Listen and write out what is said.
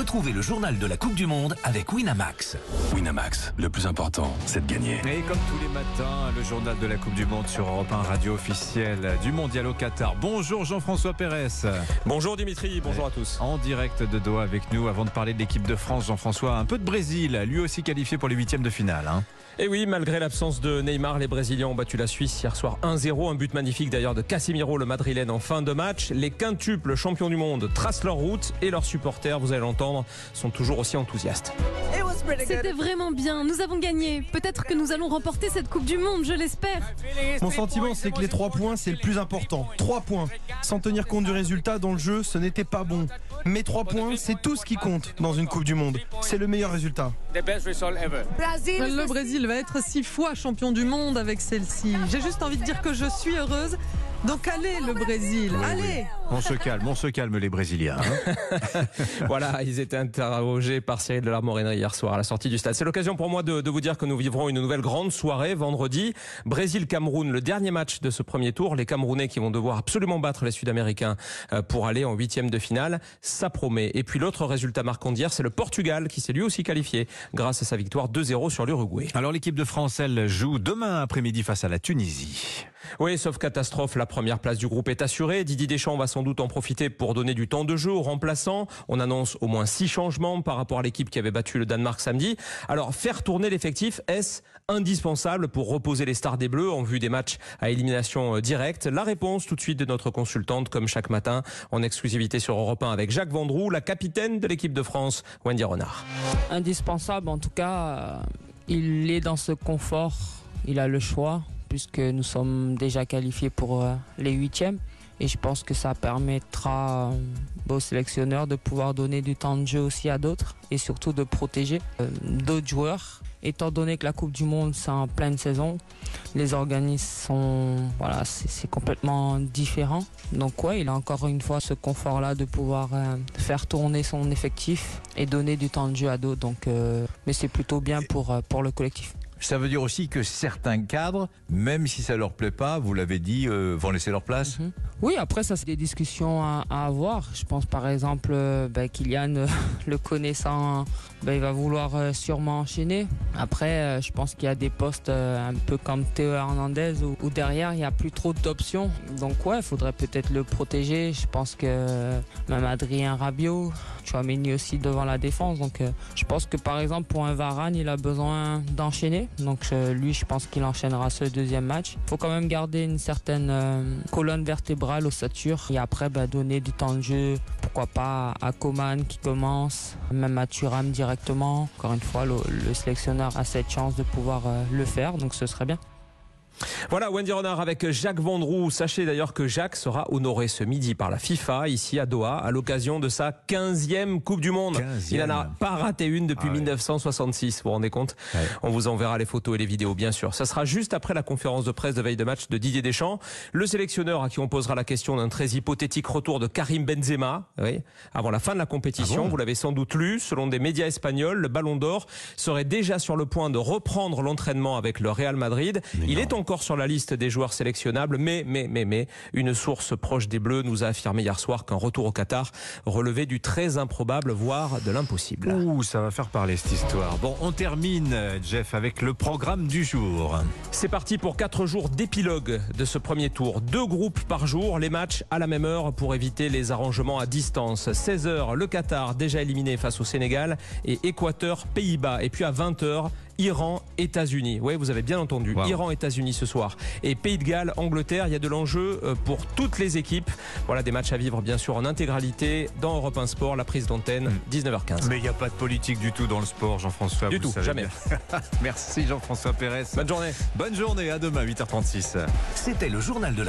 Retrouvez le journal de la Coupe du Monde avec Winamax. Winamax, le plus important, c'est de gagner. Et comme tous les matins, le journal de la Coupe du Monde sur Europe 1, radio officielle du Mondial au Qatar. Bonjour Jean-François Pérez. Bonjour Dimitri, bonjour à tous. En direct de Doha avec nous, avant de parler de l'équipe de France, Jean-François, un peu de Brésil, lui aussi qualifié pour les huitièmes de finale. Hein. Et oui, malgré l'absence de Neymar, les Brésiliens ont battu la Suisse hier soir 1-0. Un but magnifique d'ailleurs de Casimiro, le Madrilène, en fin de match. Les quintuples champions du monde tracent leur route et leurs supporters, vous allez l'entendre, sont toujours aussi enthousiastes. C'était vraiment bien, nous avons gagné. Peut-être que nous allons remporter cette Coupe du Monde, je l'espère. Mon sentiment, c'est que les trois points, c'est le plus important. Trois points. Sans tenir compte du résultat dans le jeu, ce n'était pas bon. Mais trois points, c'est tout ce qui compte dans une Coupe du Monde. C'est le meilleur résultat. Le Brésil va être six fois champion du monde avec celle-ci. J'ai juste envie de dire que je suis heureuse. Donc allez le Brésil, allez On se calme, on se calme les Brésiliens. hein. voilà, ils étaient interrogés par Cyril de la hier soir à la sortie du stade. C'est l'occasion pour moi de, de vous dire que nous vivrons une nouvelle grande soirée vendredi. Brésil-Cameroun, le dernier match de ce premier tour. Les Camerounais qui vont devoir absolument battre les Sud-Américains euh, pour aller en huitième de finale. Ça promet. Et puis l'autre résultat marquant d'hier, c'est le Portugal qui s'est lui aussi qualifié grâce à sa victoire 2-0 sur l'Uruguay. Alors l'équipe de France, elle joue demain après-midi face à la Tunisie. Oui, sauf catastrophe, la première place du groupe est assurée. Didier Deschamps va sans doute en profiter pour donner du temps de jeu aux remplaçants. On annonce au moins six changements par rapport à l'équipe qui avait battu le Danemark samedi. Alors, faire tourner l'effectif, est-ce indispensable pour reposer les stars des Bleus en vue des matchs à élimination euh, directe? La réponse tout de suite de notre consultante, comme chaque matin, en exclusivité sur Europe 1 avec Jacques Vendroux, la capitaine de l'équipe de France, Wendy Renard. indispensable. En tout cas, euh, il est dans ce confort. Il a le choix puisque nous sommes déjà qualifiés pour euh, les huitièmes. Et je pense que ça permettra euh, aux sélectionneurs de pouvoir donner du temps de jeu aussi à d'autres et surtout de protéger euh, d'autres joueurs. Étant donné que la Coupe du Monde c'est en pleine saison, les organismes sont voilà c'est complètement différent. Donc ouais, il a encore une fois ce confort-là de pouvoir faire tourner son effectif et donner du temps de jeu à d'autres. Donc euh, mais c'est plutôt bien pour pour le collectif. Ça veut dire aussi que certains cadres, même si ça leur plaît pas, vous l'avez dit, euh, vont laisser leur place. Mhm. Oui, après ça c'est des discussions à, avoir. Je pense par exemple euh, ben, euh, le connaissant, ben, il va vouloir euh, sûrement enchaîner. Après, je pense qu'il y a des postes un peu comme Théo Hernandez où, derrière il n'y a plus trop d'options. Donc ouais, il faudrait peut-être le protéger. Je pense que même Adrien Rabiot, Chouameni aussi devant la défense. Donc je pense que par exemple pour un Varane, il a besoin d'enchaîner. Donc euh, lui, je pense qu'il enchaînera ce deuxième match. Il faut quand même garder une certaine euh, colonne vertébrale ossature et après bah, donner du temps de jeu. Pourquoi pas à Coman qui commence, même à Thuram directement. Encore une fois, le, le sélectionneur a cette chance de pouvoir euh, le faire, donc ce serait bien. Voilà, Wendy Renard avec Jacques Vendroux. Sachez d'ailleurs que Jacques sera honoré ce midi par la FIFA, ici à Doha, à l'occasion de sa 15e Coupe du Monde. 15e. Il n'en a pas raté une depuis Ah ouais. 1966, vous vous rendez compte Ouais. On vous enverra les photos et les vidéos, bien sûr. Ça sera juste après la conférence de presse de veille de match de Didier Deschamps. Le sélectionneur à qui on posera la question d'un très hypothétique retour de Karim Benzema, oui, avant la fin de la compétition. Ah bon vous l'avez sans doute lu, selon des médias espagnols, le Ballon d'Or serait déjà sur le point de reprendre l'entraînement avec le Real Madrid. Il est encore sur la liste des joueurs sélectionnables, mais, mais, mais, mais, une source proche des Bleus nous a affirmé hier soir qu'un retour au Qatar relevait du très improbable, voire de l'impossible. Ouh, ça va faire parler cette histoire. Bon, on termine, Jeff, avec le programme du jour. C'est parti pour quatre jours d'épilogue de ce premier tour. Deux groupes par jour, les matchs à la même heure pour éviter les arrangements à distance. 16h, le Qatar déjà éliminé face au Sénégal et Équateur, Pays-Bas. Et puis à 20h, Iran, États-Unis. Oui, vous avez bien entendu. Wow. Iran, États-Unis ce soir. Et Pays de Galles, Angleterre. Il y a de l'enjeu euh, pour toutes les équipes. Voilà des matchs à vivre bien sûr en intégralité dans Europe 1 Sport. La prise d'antenne, 19h15. Mais il n'y a pas de politique du tout dans le sport, Jean-François. Du vous tout, savez jamais. Merci Jean-François Pérez. Bonne journée. Bonne journée, à demain, 8h36. C'était le journal de la